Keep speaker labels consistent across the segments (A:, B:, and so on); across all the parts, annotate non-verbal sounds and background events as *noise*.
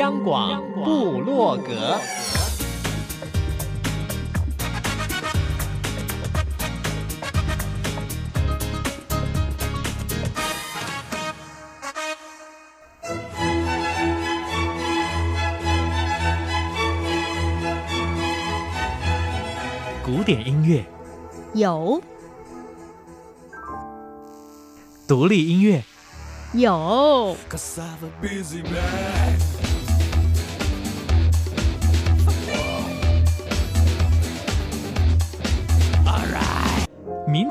A: 央广布洛格，古典音乐。
B: 有，
A: 独立音乐。
B: 有，
A: 民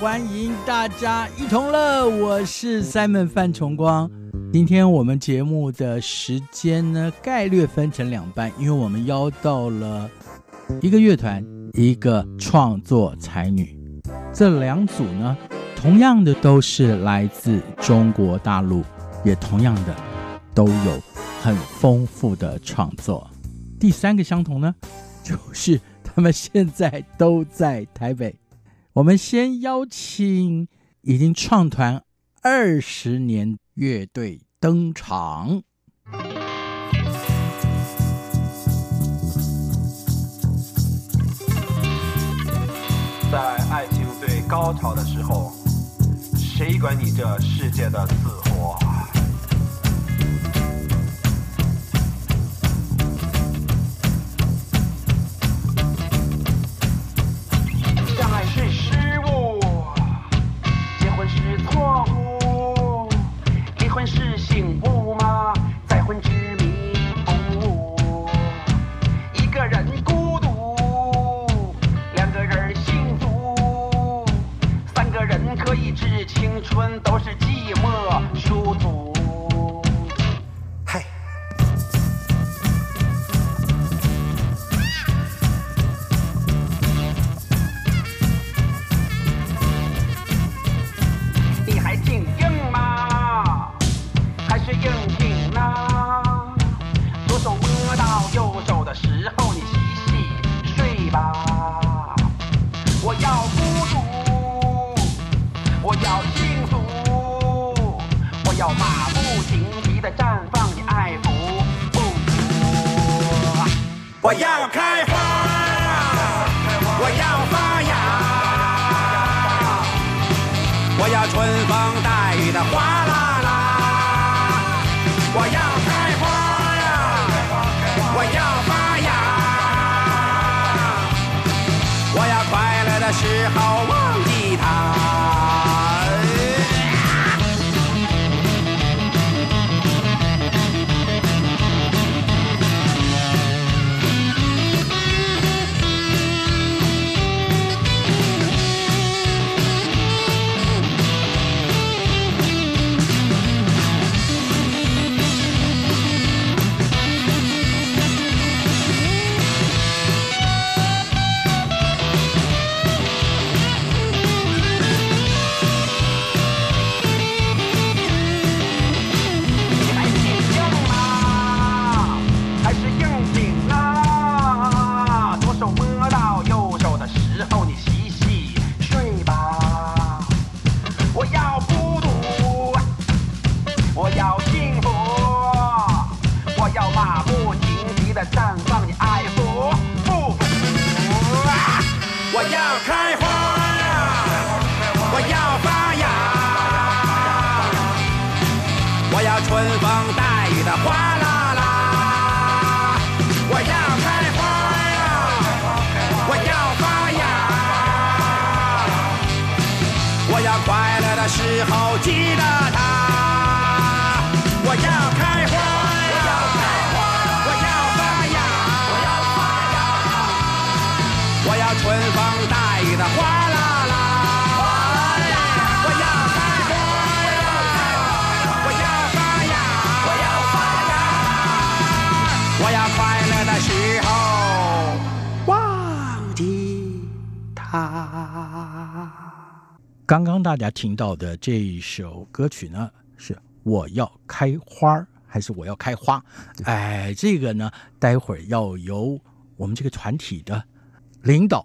C: 欢迎大家一同乐，我是 Simon 范崇光。今天我们节目的时间呢，概略分成两半，因为我们邀到了一个乐团，一个创作才女，这两组呢。同样的都是来自中国大陆，也同样的都有很丰富的创作。第三个相同呢，就是他们现在都在台北。我们先邀请已经创团二十年乐队登场。
D: 在爱情最高潮的时候。谁管你这世界的死活？幸福吗？再婚之迷雾，一个人孤独，两个人幸福，三个人可以致。青春都是寂寞的时候，你洗洗睡吧。我要孤独。我要幸福，我要马不停蹄的绽放你爱抚，不服。我要开花，我要发芽，我要春风带雨的花只好
C: 刚刚大家听到的这一首歌曲呢，是我要开花还是我要开花？哎，这个呢，待会儿要由我们这个团体的领导，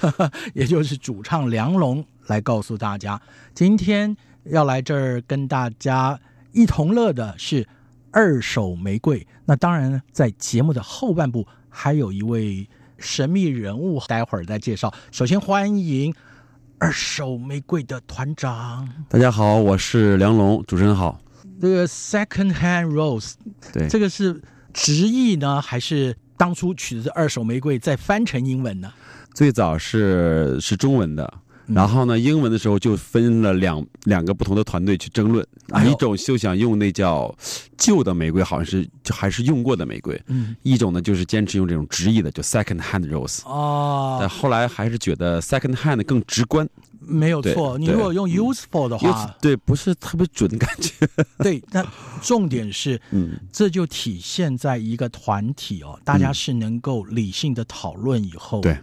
C: *laughs* 也就是主唱梁龙来告诉大家。今天要来这儿跟大家一同乐的是二手玫瑰。那当然，在节目的后半部还有一位神秘人物，待会儿再介绍。首先欢迎。二手玫瑰的团长，
E: 大家好，我是梁龙，主持人好。
C: 这个 Second Hand Rose，
E: 对，
C: 这个是直译呢，还是当初取的是二手玫瑰再翻成英文呢？
E: 最早是是中文的。然后呢，英文的时候就分了两两个不同的团队去争论啊，一种就想用那叫旧的玫瑰，好像是就还是用过的玫瑰，嗯，一种呢就是坚持用这种直译的，就 second hand rose
C: 哦。
E: 但后来还是觉得 second hand 更直观，
C: 没有错。你如果用 useful 的话，
E: 对，不是特别准的感觉。*laughs*
C: 对，但重点是，*laughs* 嗯，这就体现在一个团体哦，大家是能够理性的讨论以后，
E: 对，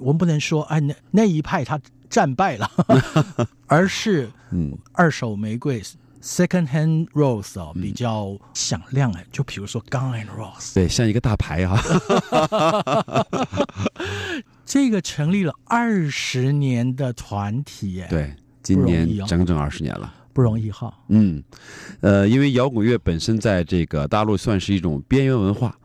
C: 我们不能说哎，那那一派他。战败了，*laughs* 而是嗯，二手玫瑰 （second hand rose） 哦，比较响亮哎。就比如说 Gun and Rose，
E: 对，像一个大牌啊。*laughs*
C: 这个成立了二十年的团体哎，
E: 对，今年整整二十年了，
C: 不容易哈。
E: 嗯，呃，因为摇滚乐本身在这个大陆算是一种边缘文化，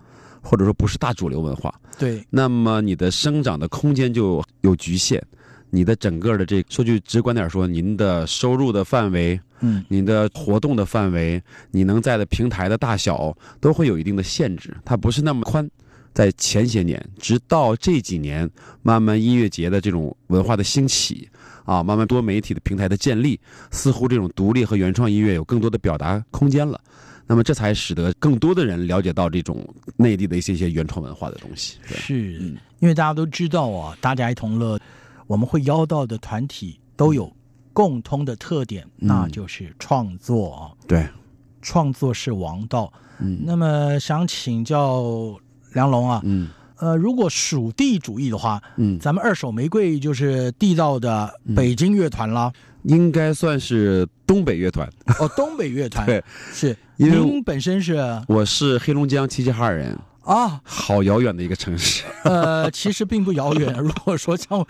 E: 或者说不是大主流文化。
C: 对，
E: 那么你的生长的空间就有局限。你的整个的这说句直观点说，您的收入的范围，嗯，您的活动的范围，你能在的平台的大小都会有一定的限制，它不是那么宽。在前些年，直到这几年，慢慢音乐节的这种文化的兴起，啊，慢慢多媒体的平台的建立，似乎这种独立和原创音乐有更多的表达空间了。那么这才使得更多的人了解到这种内地的一些些原创文化的东西。
C: 是，因为大家都知道啊，大家一同乐。我们会邀到的团体都有共通的特点，嗯、那就是创作。
E: 对，
C: 创作是王道。嗯，那么想请教梁龙啊，嗯，呃，如果属地主义的话，嗯，咱们二手玫瑰就是地道的北京乐团了，
E: 应该算是东北乐团。
C: 哦，东北乐团，*laughs*
E: 对，
C: 是。您本身是？
E: 我是黑龙江齐齐哈尔人。
C: 啊，
E: 好遥远的一个城市。
C: 呃，其实并不遥远。*laughs* 如果说像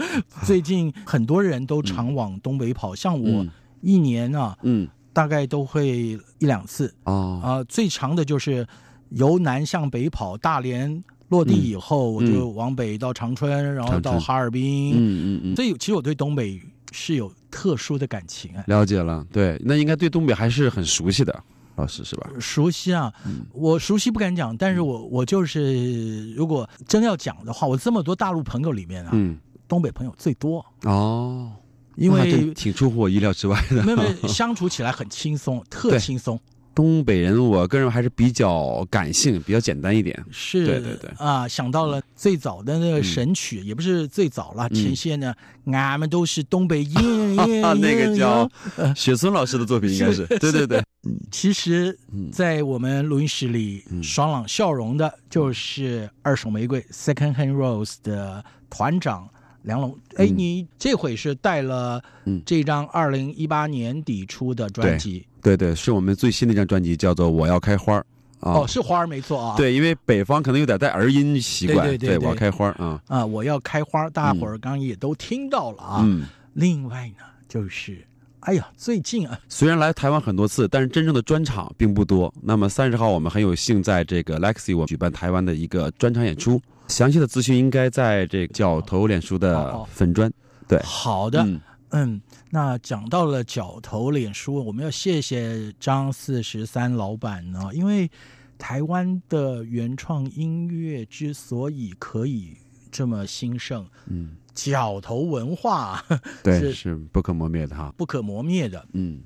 C: 最近很多人都常往东北跑，嗯、像我一年啊，嗯，大概都会一两次。啊、呃，最长的就是由南向北跑，大连落地以后，我就往北到长春，嗯、然后到哈尔滨。嗯嗯嗯。所以其实我对东北是有特殊的感情啊。
E: 了解了，对，那应该对东北还是很熟悉的。老师是吧？
C: 熟悉啊，嗯、我熟悉不敢讲，但是我我就是，如果真要讲的话，我这么多大陆朋友里面啊，嗯，东北朋友最多
E: 哦，
C: 因为
E: 挺出乎我意料之外的，
C: 没有 *laughs* 相处起来很轻松，特轻松。
E: 东北人，我个人还是比较感性，比较简单一点。
C: 是，
E: 对对对。
C: 啊，想到了最早的那个神曲，也不是最早了，前些呢，俺们都是东北音，*laughs*
E: 那个叫雪村老师的作品，应该是。对对对，
C: 其实，在我们录音室里，爽朗笑容的就是二手玫瑰 （Second Hand Rose） 的团长梁龙。哎，你这回是带了这张二零一八年底出的专辑。
E: 对对，是我们最新的一张专辑，叫做《我要开花》啊。
C: 哦，是花儿没错啊。
E: 对，因为北方可能有点带儿音习惯。
C: 对对对，
E: 对，我要开花啊
C: 啊！我要开花，大伙儿刚刚也都听到了啊。嗯。另外呢，就是，哎呀，最近啊，
E: 虽然来台湾很多次，但是真正的专场并不多。那么三十号，我们很有幸在这个 Legacy 我举办台湾的一个专场演出。详细的资讯应该在这个角头脸书的粉砖。对，
C: 好的。嗯嗯，那讲到了角头脸书，我们要谢谢张四十三老板呢，因为台湾的原创音乐之所以可以这么兴盛，嗯，角头文化 *laughs*
E: 对是，是不可磨灭的哈，
C: 不可磨灭的。
E: 嗯，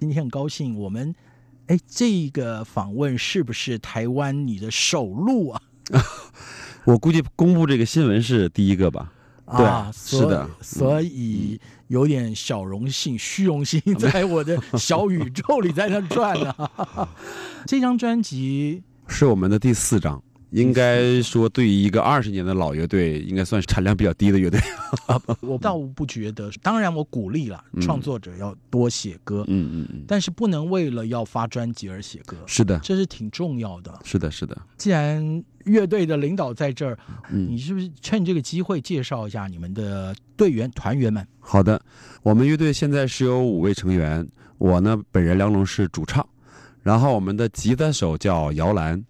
C: 今天很高兴，我们哎，这个访问是不是台湾你的首录啊？*laughs*
E: 我估计公布这个新闻是第一个吧。
C: 啊，
E: 是的，
C: 所以有点小荣幸、虚荣心，*laughs* 在我的小宇宙里在那转呢。*laughs* 这张专辑
E: 是我们的第四张，
D: 应该说，对于一个二十年的老乐队，应该算是产量比较低的乐队。*laughs*
C: 我倒不觉得，当然我鼓励了创作者要多写歌，
D: 嗯嗯嗯，
C: 但是不能为了要发专辑而写歌。
D: 是的，
C: 这是挺重要的。
D: 是的，是的。
C: 既然乐队的领导在这儿，你是不是趁这个机会介绍一下你们的队员团员们？
D: 好的，我们乐队现在是有五位成员，我呢本人梁龙是主唱，然后我们的吉他手叫姚兰。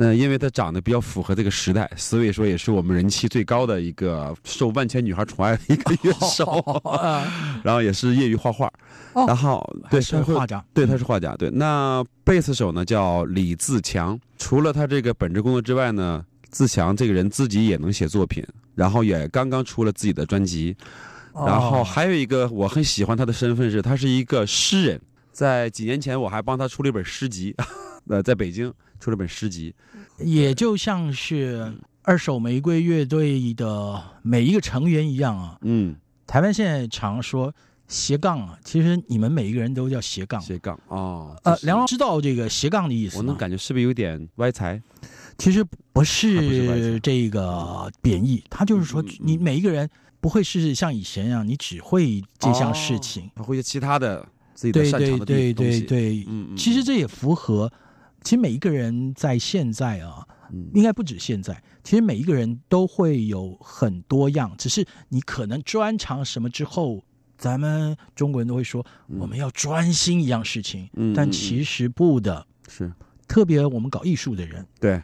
D: 那因为他长得比较符合这个时代，所以说也是我们人气最高的一个受万千女孩宠爱的一个乐手 *laughs* *laughs* 然后也是业余画画，然后对，
C: 是画家，
D: 对，他是画家，对。那贝斯手呢叫李自强，除了他这个本职工作之外呢，自强这个人自己也能写作品，然后也刚刚出了自己的专辑，然后还有一个我很喜欢他的身份是，他是一个诗人，在几年前我还帮他出了一本诗集，*laughs* 呃，在北京。出了本诗集，
C: 也就像是二手玫瑰乐队的每一个成员一样啊。
D: 嗯，
C: 台湾现在常说斜杠啊，其实你们每一个人都叫斜杠。
D: 斜杠哦，
C: 呃，梁龙知道这个斜杠的意思。
D: 我能感觉是不是有点歪财？
C: 其实不是这个贬义，他就是说你每一个人不会是像以前一样，你只会这项事情，
D: 会有其他的自己的擅长的东西。
C: 对对对对对，嗯，其实这也符合。其实每一个人在现在啊，应该不止现在。其实每一个人都会有很多样，只是你可能专长什么之后，咱们中国人都会说我们要专心一样事情。嗯，但其实不的，
D: 是
C: 特别我们搞艺术的人，
D: 对，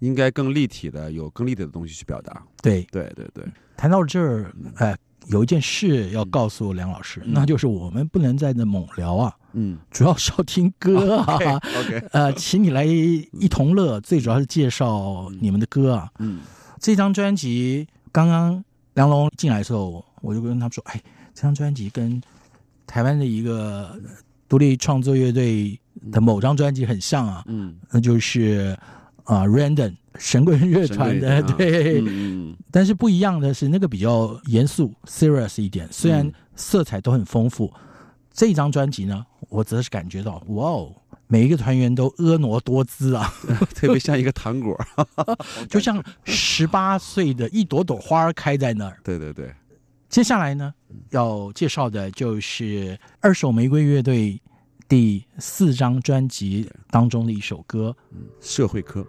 D: 应该更立体的，有更立体的东西去表达。
C: 对
D: 对对对。
C: 谈到这儿，哎。有一件事要告诉梁老师，嗯、那就是我们不能在那猛聊啊，
D: 嗯，
C: 主要是要听歌啊，*laughs*
D: OK，, *laughs* okay
C: 呃，请你来一同乐，最主要是介绍你们的歌啊，
D: 嗯，
C: 这张专辑刚刚梁龙进来的时候，我就跟他们说，哎，这张专辑跟台湾的一个独立创作乐队的某张专辑很像啊，
D: 嗯，
C: 那就是啊，Random。神棍乐团的对，
D: 嗯、
C: 但是不一样的是，那个比较严肃 （serious） 一点，虽然色彩都很丰富。嗯、这张专辑呢，我则是感觉到，哇哦，每一个团员都婀娜多姿啊，*laughs*
D: 特别像一个糖果，*laughs*
C: 就像十八岁的一朵朵花开在那儿。
D: 对对对，
C: 接下来呢，要介绍的就是二手玫瑰乐队第四张专辑当中的一首歌《
D: 社会科》。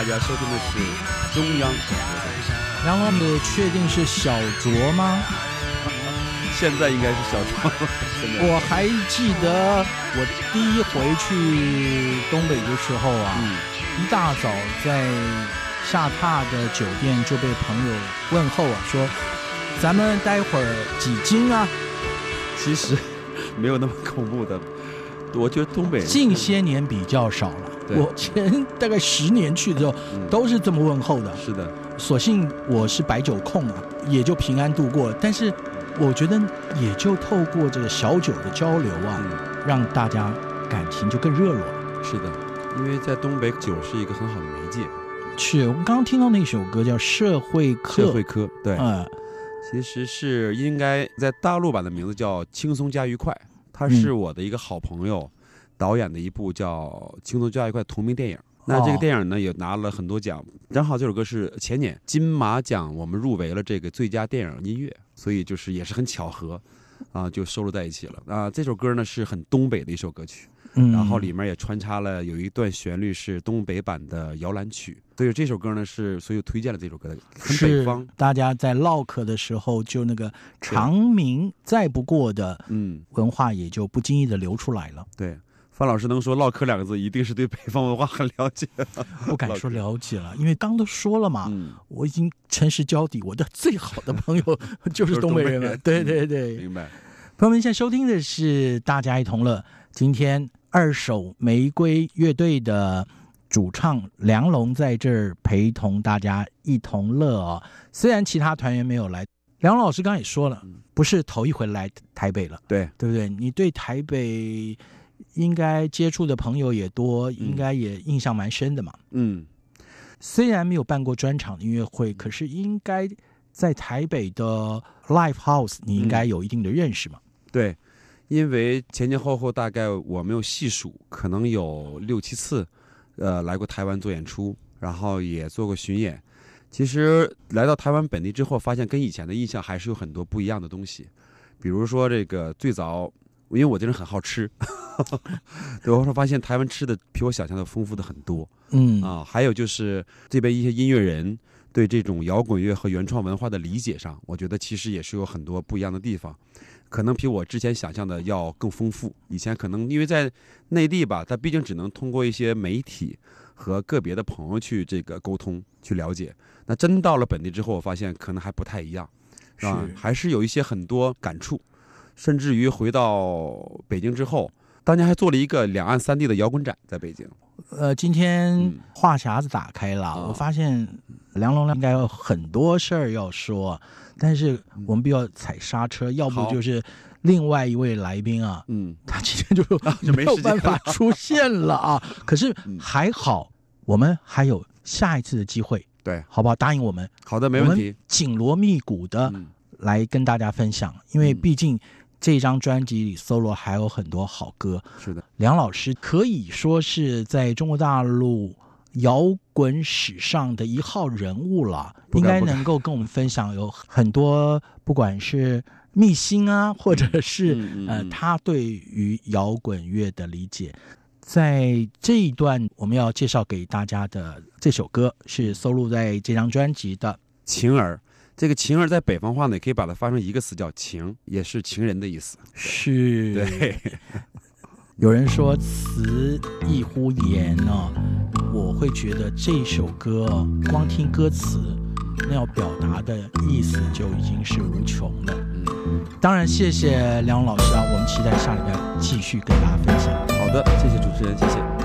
F: 大
E: 家收听的是中央广播电台。
C: 杨老你确定是小卓吗？
E: 现在应该是小卓。*laughs*
C: 我还记得我第一回去东北的时候啊，
E: 嗯，
C: 一大早在下榻的酒店就被朋友问候啊，说咱们待会儿几斤啊？
E: 其实没有那么恐怖的。我觉得东北人
C: 近些年比较少了。
E: 对
C: 我前大概十年去的时候，
E: 嗯
C: 都是这么问候的。
E: 是的，
C: 所幸我是白酒控啊，也就平安度过。但是我觉得也就透过这个小酒的交流啊，
E: 嗯，
C: 让大家感情就更热络了。
E: 是的，因为在东北酒是一个很好的媒介。
C: 是我们刚刚听到那首歌叫《社会科》，
E: 社会科，对，
C: 嗯，
E: 其实是应该在大陆版的名字叫《轻松加愉快》，他是我的一个好朋友导演的一部叫《轻松加愉快》同名电影。那这个电影呢也拿了很多奖，正好这首歌是前年金马奖我们入围了这个最佳电影音乐，所以就是也是很巧合，*laughs* 啊，就收录在一起了。啊，这首歌呢是很东北的一首歌曲。
C: 嗯，
E: 然后里面也穿插了有一段旋律是东北版的摇篮曲，所以这首歌呢是所以推荐了这首歌的，很北方。
C: 大家在唠嗑的时候，就那个长鸣再不过的
E: 嗯
C: 文化也就不经意的流出来了。
E: 对，范老师能说唠嗑两个字，一定是对北方文化很了解。*laughs*
C: 不敢说了解了，因为刚都说了嘛，
E: 嗯，
C: 我已经诚实交底，我的最好的朋友 *laughs* 就是东北人了。对对对，
E: 明白。
C: 朋友们，现在收听的是大家一同乐，今天。二手玫瑰乐队的主唱梁龙在这儿陪同大家一同乐哦。虽然其他团员没有来，梁龙老师刚刚也说了，不是头一回来台北了，
E: 对
C: 对不对？你对台北应该接触的朋友也多，应该也印象蛮深的嘛。
E: 嗯，
C: 虽然没有办过专场的音乐会，可是应该在台北的 Live House，你应该有一定的认识嘛？
E: 嗯、对。因为前前后后大概我没有细数，可能有六七次，呃，来过台湾做演出，然后也做过巡演。其实来到台湾本地之后，发现跟以前的印象还是有很多不一样的东西。比如说这个最早，因为我这人很好吃，*laughs* 对，我说发现台湾吃的比我想象的丰富的很多。
C: 嗯
E: 啊，还有就是这边一些音乐人对这种摇滚乐和原创文化的理解上，我觉得其实也是有很多不一样的地方。
G: 可能比我之前想象的要更丰富。以前可能因为在内地吧，他毕竟只能通过一些媒体和个别的朋友去这个沟通去了解。那真到了本地之后，我发现可能还不太一样，是吧？是还是有一些很多感触，甚至于回到北京之后，当年还做了一个两岸三地的摇滚展，在北京。
C: 呃，今天话匣子打开了，嗯、我发现梁龙应该有很多事儿要说，但是我们必须要踩刹车，要不就是另外一位来宾啊，嗯，他今天就 *laughs* 没有办法出现了啊。*laughs* 可是还好，我们还有下一次的机会，对，好不好？答应我们，
G: 好的，没问题，
C: 紧锣密鼓的来跟大家分享，因为毕竟。这张专辑里 solo 还有很多好歌，
G: 是的，
C: 梁老师可以说是在中国大陆摇滚史上的一号人物了，应该能够跟我们分享有很多，不管是秘辛啊，或者是呃他对于摇滚乐的理解。在这一段我们要介绍给大家的这首歌是收录在这张专辑的《
G: 晴儿》。这个情儿在北方话呢，也可以把它发成一个词叫情，也是情人的意思。
C: 是，
G: 对。*laughs*
C: 有人说词异乎言哦，我会觉得这首歌光听歌词，那要表达的意思就已经是无穷了。嗯，当然谢谢梁老师啊，我们期待下礼拜继续跟大家分享。
G: 好的，谢谢主持人，谢谢。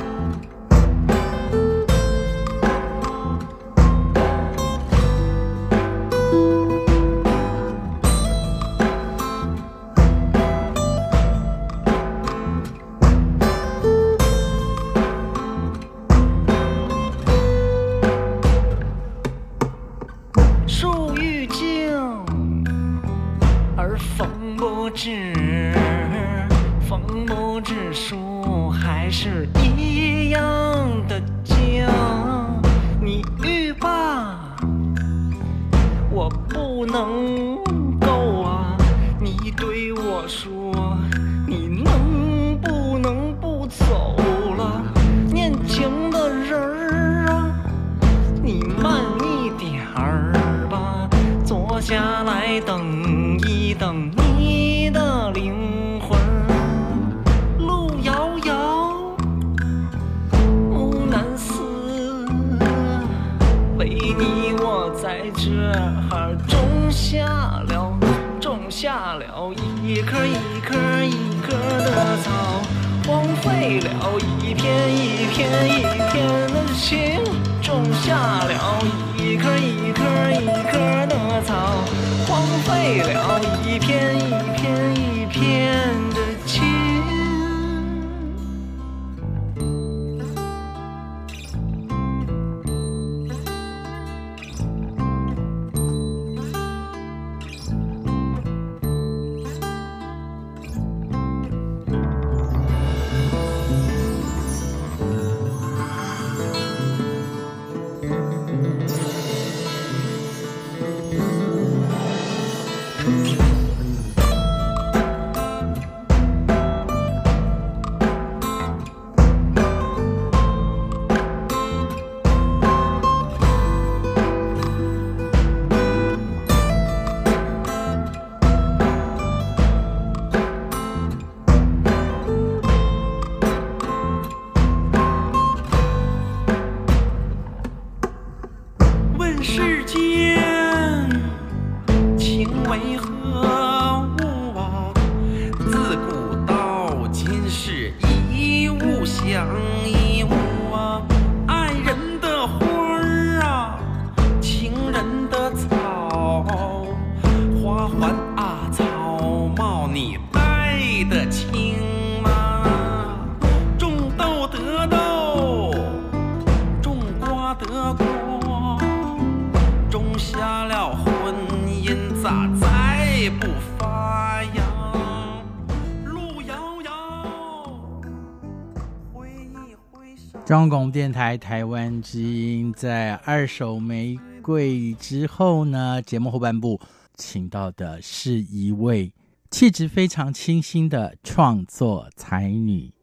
G: 世间情为何？
C: 中广电台台湾之音，在二手玫瑰之后呢，节目后半部请到的是一位气质非常清新的创作才女。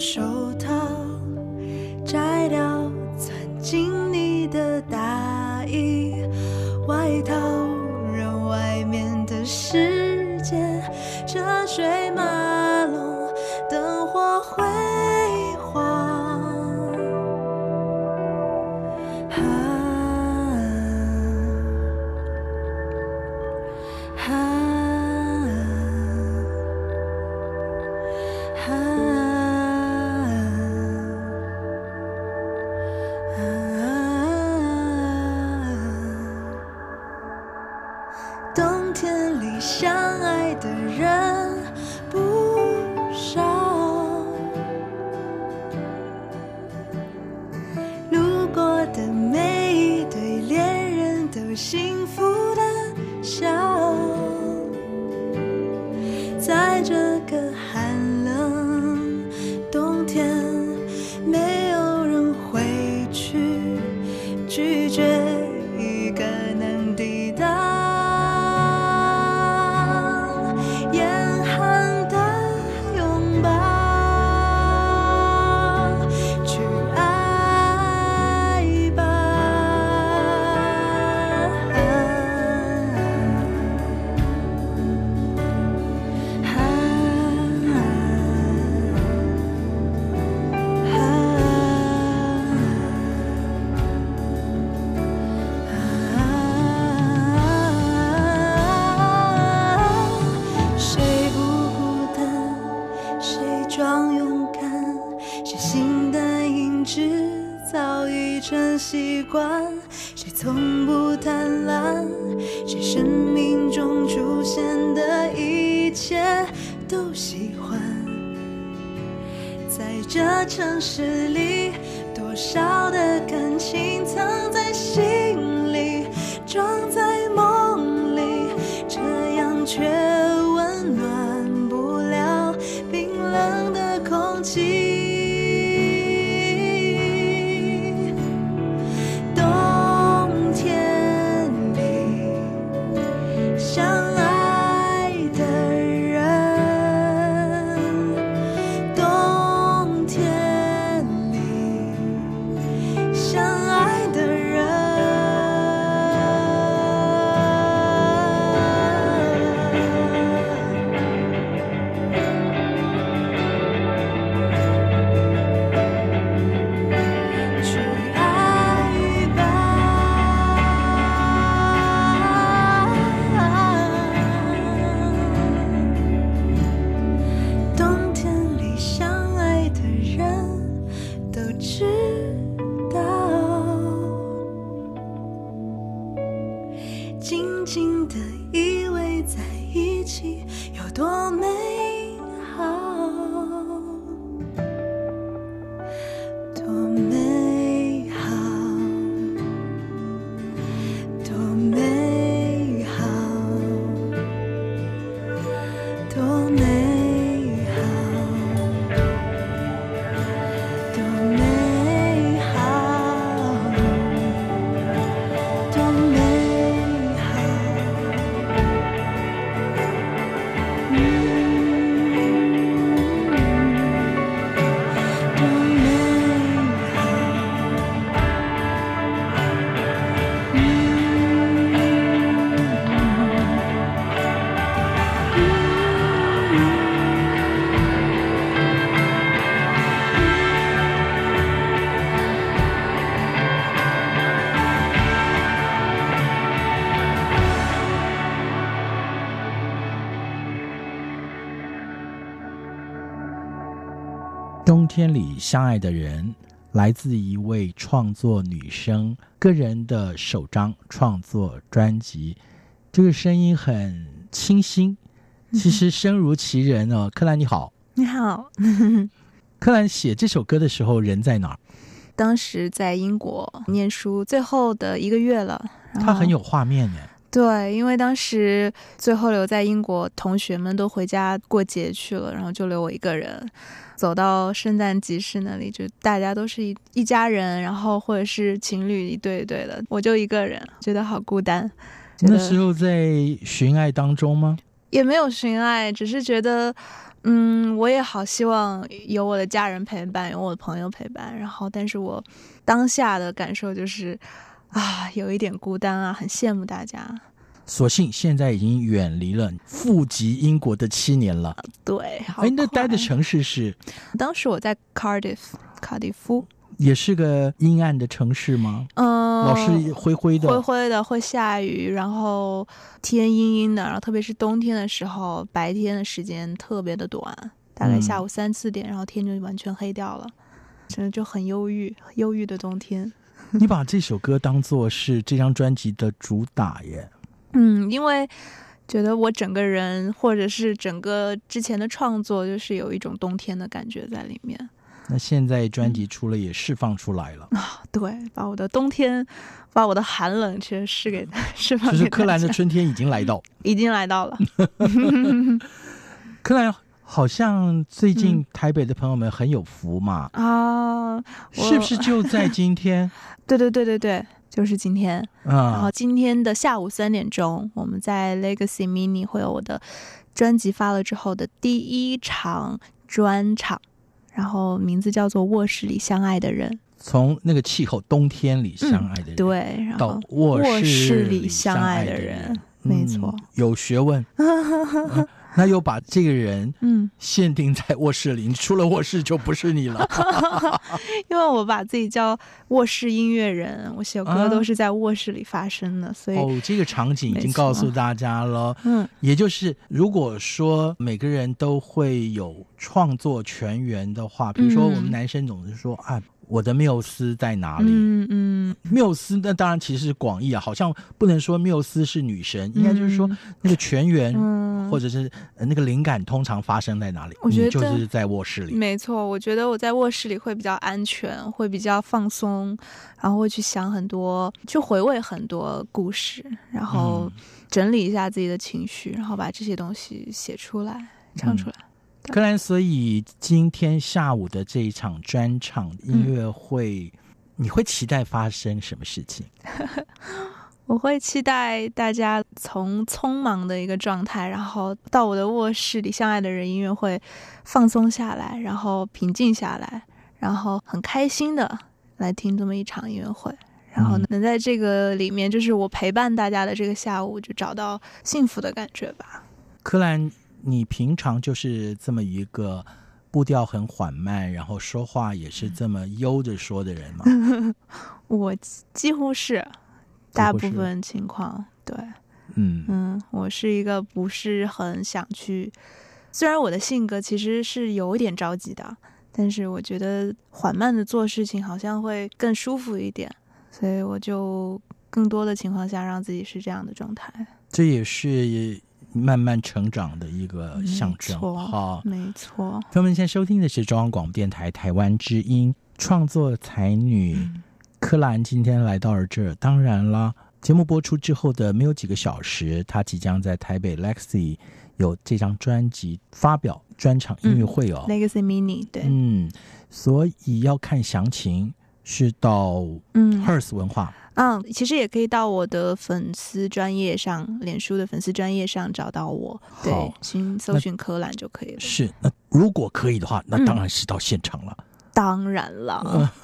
H: 手城市里冬天里相爱的人，
C: 来自一位创作女生个人的首张创作专辑。这个声音很清新，其实声如其人哦。柯兰你好，
H: 你好。*laughs*
C: 柯兰写这首歌的时候人在哪儿？
H: 当时在英国念书，最后的一个月了。
C: 他很有画面呢。
I: 对，因为当时最后留在英国，同学们都回家过节去了，然后就留我一个人。走到圣诞集市那里，就大家都是一一家人，然后或者是情侣一对一对的，我就一个人，觉得好孤单。
C: 那时候在寻爱当中吗？
I: 也没有寻爱，只是觉得，嗯，我也好希望有我的家人陪伴，有我的朋友陪伴。然后，但是我当下的感受就是，啊，有一点孤单啊，很羡慕大家。
C: 所幸现在已经远离了富集英国的七年了。
I: 对，
C: 哎，那待的城市是？
I: 当时我在 Cardiff，卡迪夫，
C: 也是个阴暗的城市吗？
I: 嗯，
C: 老是灰灰的，
I: 灰灰的，会下雨，然后天阴阴的，然后特别是冬天的时候，白天的时间特别的短，大概下午三四点，嗯、然后天就完全黑掉了，真的就很忧郁，忧郁的冬天。*laughs*
C: 你把这首歌当做是这张专辑的主打耶？
I: 嗯，因为觉得我整个人或者是整个之前的创作，就是有一种冬天的感觉在里面。
C: 那现在专辑出了，也释放出来了
I: 啊、嗯！对，把我的冬天，把我的寒冷，其实释给释放。
C: 就是柯蓝的春天已经来到，*laughs*
I: 已经来到了。*laughs*
C: 柯蓝好像最近台北的朋友们很有福嘛
I: 啊，
C: 是不是就在今天？*laughs*
I: 对对对对对。就是今天，
C: 嗯，
I: 然后今天的下午三点钟，我们在 Legacy Mini 会有我的专辑发了之后的第一场专场，然后名字叫做《卧室里相爱的人》。
C: 从那个气候冬天里相爱的人，
I: 嗯、对，然后
C: 到卧室里相爱的人，
I: 没错，
C: 嗯、有学问。*laughs* 那又把这个人嗯限定在卧室里，嗯、你出了卧室就不是你了。*laughs*
I: 因为我把自己叫卧室音乐人，我写歌都是在卧室里发生的，啊、所以
C: 哦，这个场景已经告诉大家了。
I: 嗯，
C: 也就是如果说每个人都会有创作全员的话，比如说我们男生总是说、嗯、啊。我的缪斯在哪里？
I: 嗯嗯，
C: 缪斯那当然其实是广义啊，好像不能说缪斯是女神，应该就是说那个泉源，或者是那个灵感通常发生在哪里？
I: 我觉得
C: 就是在卧室里。
I: 没错，我觉得我在卧室里会比较安全，会比较放松，然后会去想很多，去回味很多故事，然后整理一下自己的情绪，然后把这些东西写出来、唱出来。嗯
C: 柯兰，所以今天下午的这一场专场音乐会，嗯、你会期待发生什么事情？*laughs*
I: 我会期待大家从匆忙的一个状态，然后到我的卧室里，相爱的人音乐会放松下来，然后平静下来，然后很开心的来听这么一场音乐会，然后能在这个里面，就是我陪伴大家的这个下午，就找到幸福的感觉吧。
C: 柯蓝。你平常就是这么一个步调很缓慢，然后说话也是这么悠着说的人吗？*laughs*
I: 我几乎是，大部分情况对，
C: 嗯
I: 嗯，我是一个不是很想去，虽然我的性格其实是有点着急的，但是我觉得缓慢的做事情好像会更舒服一点，所以我就更多的情况下让自己是这样的状态。
C: 这也是。慢慢成长的一个象征，好，
I: 没错。朋
C: 友们现在收听的是中央广播电台台湾之音，创作才女、嗯、柯兰今天来到了这儿。当然啦，节目播出之后的没有几个小时，她即将在台北 Legacy 有这张专辑发表专场音乐会哦、
I: 嗯、，Legacy Mini 对，
C: 嗯，所以要看详情是到嗯 Hers 文化。
I: 嗯，其实也可以到我的粉丝专业上，脸书的粉丝专业上找到我。对，请搜寻柯蓝就可以了。
C: 是，那如果可以的话，那当然是到现场了。
I: 嗯、*laughs* 当然了。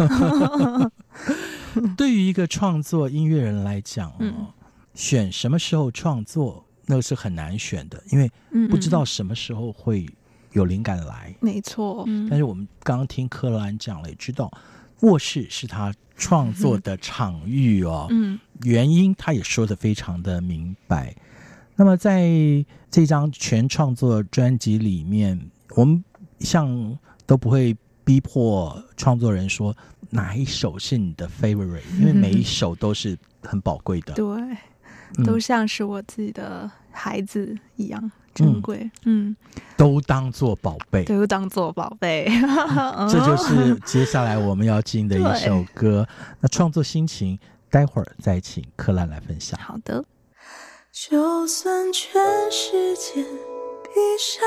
I: *laughs*
C: 对于一个创作音乐人来讲，嗯，选什么时候创作，那个是很难选的，因为不知道什么时候会有灵感来。
I: 嗯、没错。
C: 但是我们刚刚听柯蓝讲了，也知道卧室是他。创作的场域哦，
I: 嗯，
C: 原因他也说的非常的明白。那么在这张全创作专辑里面，我们像都不会逼迫创作人说哪一首是你的 favorite，因为每一首都是很宝贵的，*laughs*
I: 对，都像是我自己的孩子一样。珍贵，嗯，
C: 都当做宝贝，
I: 都当做宝贝，
C: 这就是接下来我们要进的一首歌。*laughs* 那创作心情，待会儿再请柯兰来分享。
I: 好的。
H: 就算全世界闭上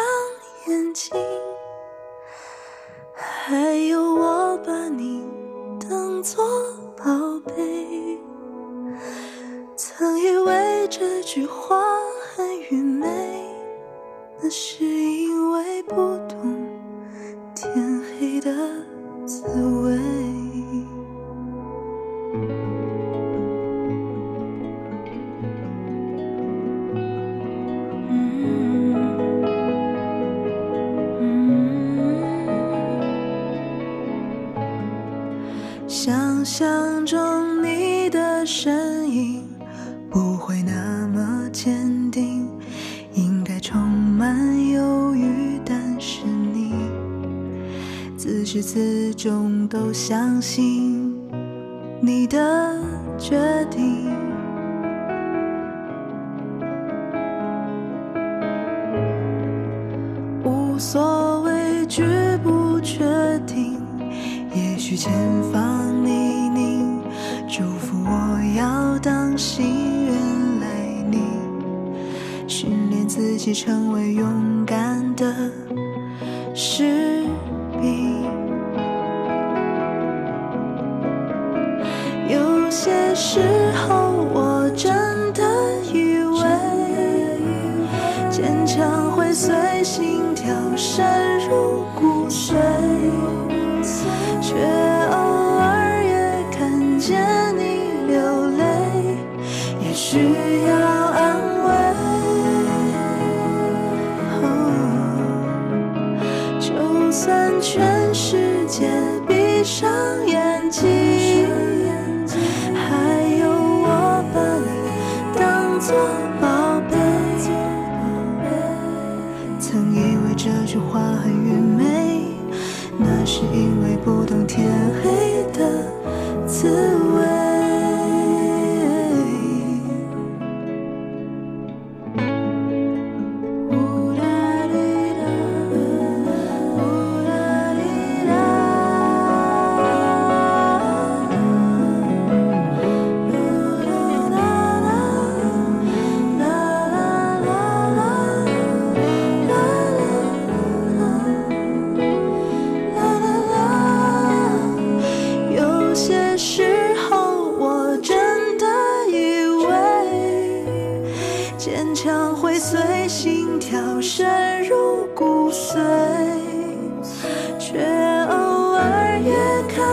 H: 相信你的决定。无所畏惧，不确定，也许前方泥泞，祝福我要当心，原来你训练自己成为勇。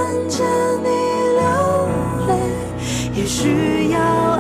H: 看见你流泪也需要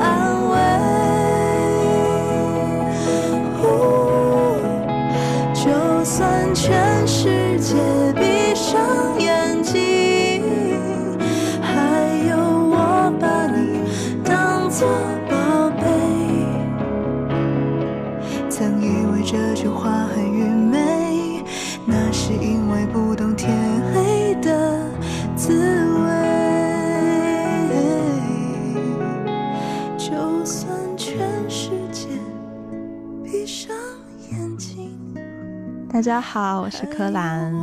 I: 大家好，我是柯蓝。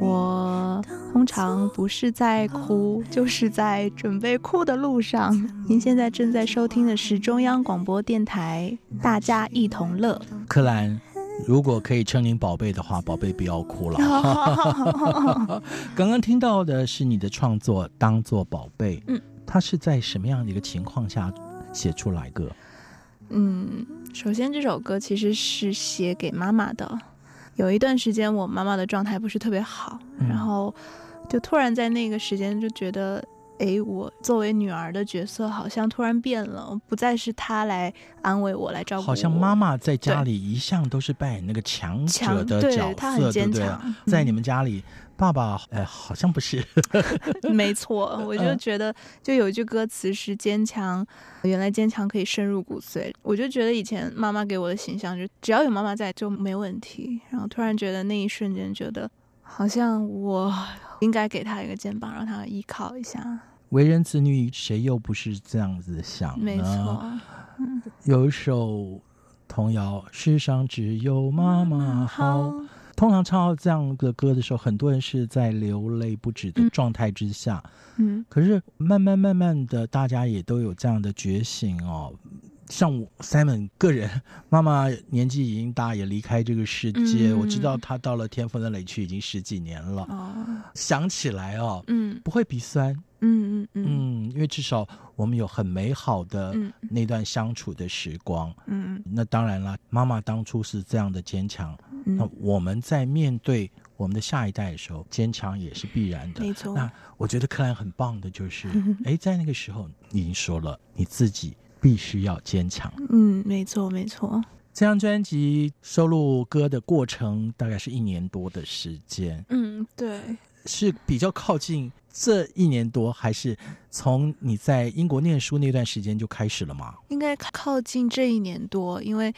I: 我通常不是在哭，就是在准备哭的路上。*laughs* 您现在正在收听的是中央广播电台《大家一同乐》。
C: 柯蓝，如果可以称您宝贝的话，宝贝不要哭了。*laughs* *laughs* 刚刚听到的是你的创作，当做宝贝。嗯，它是在什么样的一个情况下写出来的？
I: 嗯，首先这首歌其实是写给妈妈的。有一段时间，我妈妈的状态不是特别好，嗯、然后就突然在那个时间就觉得，哎，我作为女儿的角色好像突然变了，不再是她来安慰我、来照顾我。
C: 好像妈妈在家里一向都是扮演那个强者的角色，
I: 她很坚强。对对，
C: 在你们家里。嗯爸爸，哎，好像不是。*laughs* *laughs*
I: 没错，我就觉得，就有一句歌词是“坚强”，原来坚强可以深入骨髓。我就觉得以前妈妈给我的形象，就只要有妈妈在就没问题。然后突然觉得那一瞬间，觉得好像我应该给她一个肩膀，让她依靠一下。
C: 为人子女，谁又不是这样子想呢？
I: 没错，
C: 嗯，有一首童谣：“世上只有妈妈好。嗯”通常唱到这样的歌的时候，很多人是在流泪不止的状态之下。嗯，可是慢慢慢慢的，大家也都有这样的觉醒哦。像我 Simon 个人，妈妈年纪已经大，也离开这个世界。
I: 嗯、
C: 我知道她到了天父的雷区已经十几年了。
I: 哦，
C: 想起来哦，
I: 嗯，
C: 不会鼻酸。
I: 嗯嗯嗯，
C: 嗯，因为至少我们有很美好的那段相处的时光。
I: 嗯，
C: 那当然了，妈妈当初是这样的坚强。
I: 嗯、
C: 那我们在面对我们的下一代的时候，坚强也是必然的。
I: 没错。
C: 那我觉得克兰很棒的就是，*laughs* 哎，在那个时候你已经说了，你自己必须要坚强。
I: 嗯，没错没错。
C: 这张专辑收录歌的过程大概是一年多的时间。
I: 嗯，对。
C: 是比较靠近这一年多，还是从你在英国念书那段时间就开始了吗？
I: 应该靠近这一年多，因为。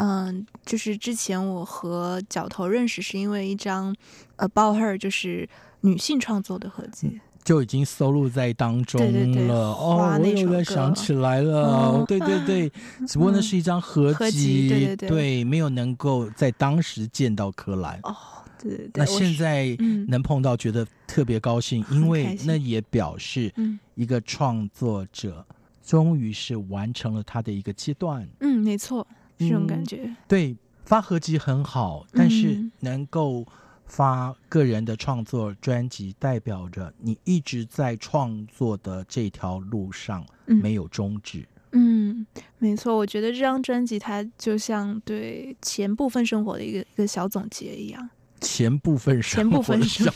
I: 嗯，就是之前我和角头认识是因为一张《About Her》，就是女性创作的合集，
C: 就已经收录在当中了。
I: 对对对
C: 哦，我有点想起来了。*laughs* 哦、对对对，只不过那是一张合辑，
I: 合辑对对对，
C: 对，没有能够在当时见到柯蓝。
I: 哦，对对对。
C: 那现在能碰到，觉得特别高兴，
I: 嗯、
C: 因为那也表示一个创作者终于是完成了他的一个阶段。
I: 嗯，没错。这种感觉、
C: 嗯、对，发合集很好，但是能够发个人的创作专辑，代表着你一直在创作的这条路上没有终止。
I: 嗯，没错，我觉得这张专辑它就像对前部分生活的一个一个小总结一样。
C: 前部分生活的小，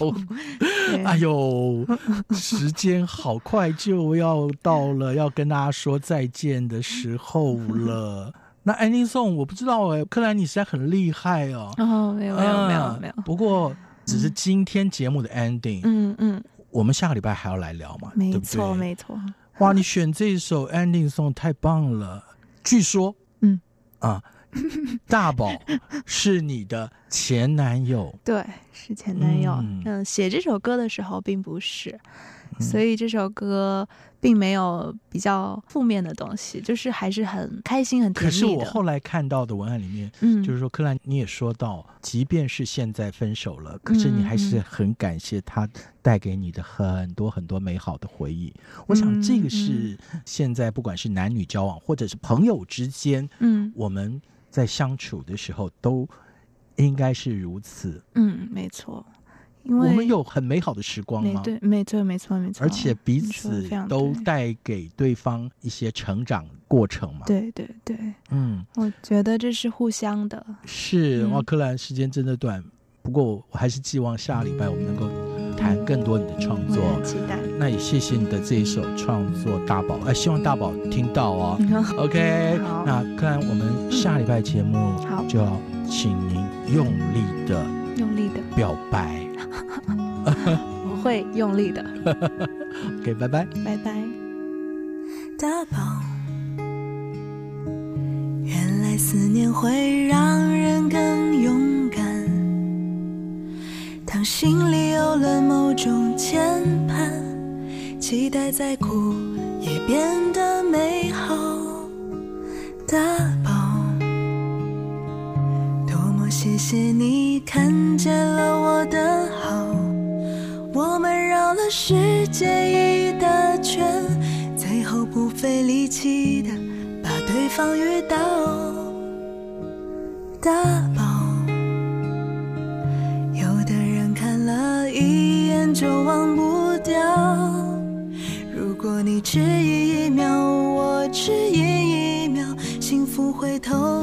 C: 哎呦，*laughs* 时间好快就要到了，要跟大家说再见的时候了。*laughs* 那 ending song 我不知道哎，克兰你实在很厉害哦。
I: 哦，没有没有没有没有。
C: 不过只是今天节目的 ending。
I: 嗯嗯。我
C: 们下个礼拜还要来聊嘛？
I: 没错
C: 对不对？
I: 没错。
C: 哇，你选这首 ending song 太棒了。据说，
I: 嗯啊，
C: 大宝是你的前男友。
I: 对，是前男友。嗯，写这首歌的时候并不是，所以这首歌。并没有比较负面的东西，就是还是很开心、很甜蜜的。
C: 可是我后来看到的文案里面，嗯，就是说柯兰你也说到，即便是现在分手了，可是你还是很感谢他带给你的很多很多美好的回忆。嗯，我想这个是现在不管是男女交往，或者是朋友之间，嗯，我们在相处的时候都应该是如此。
I: 嗯，没错。因为
C: 我们有很美好的时光吗？
I: 对，没错，没错，没错。
C: 而且彼此都带给对方一些成长过程嘛。
I: 对，对，对。嗯，我觉得这是互相的。
C: 是，哇，克兰，时间真的短，不过我还是寄望下礼拜我们能够谈更多你的创作。
I: 期待。
C: 那也谢谢你的这一首创作，大宝。哎，希望大宝听到哦。*laughs* OK，那克兰，我们下礼拜节目就要请您用力的、
I: 用力的
C: 表白。*laughs*
I: 我会用力的。*laughs*
C: OK，拜拜，
I: 拜拜。
H: 大宝，原来思念会让人更勇敢。当心里有了某种牵绊，期待再苦也变得美好。大宝，多么谢谢你看见了我的好。我们绕了世界一大圈，最后不费力气的把对方遇到。大我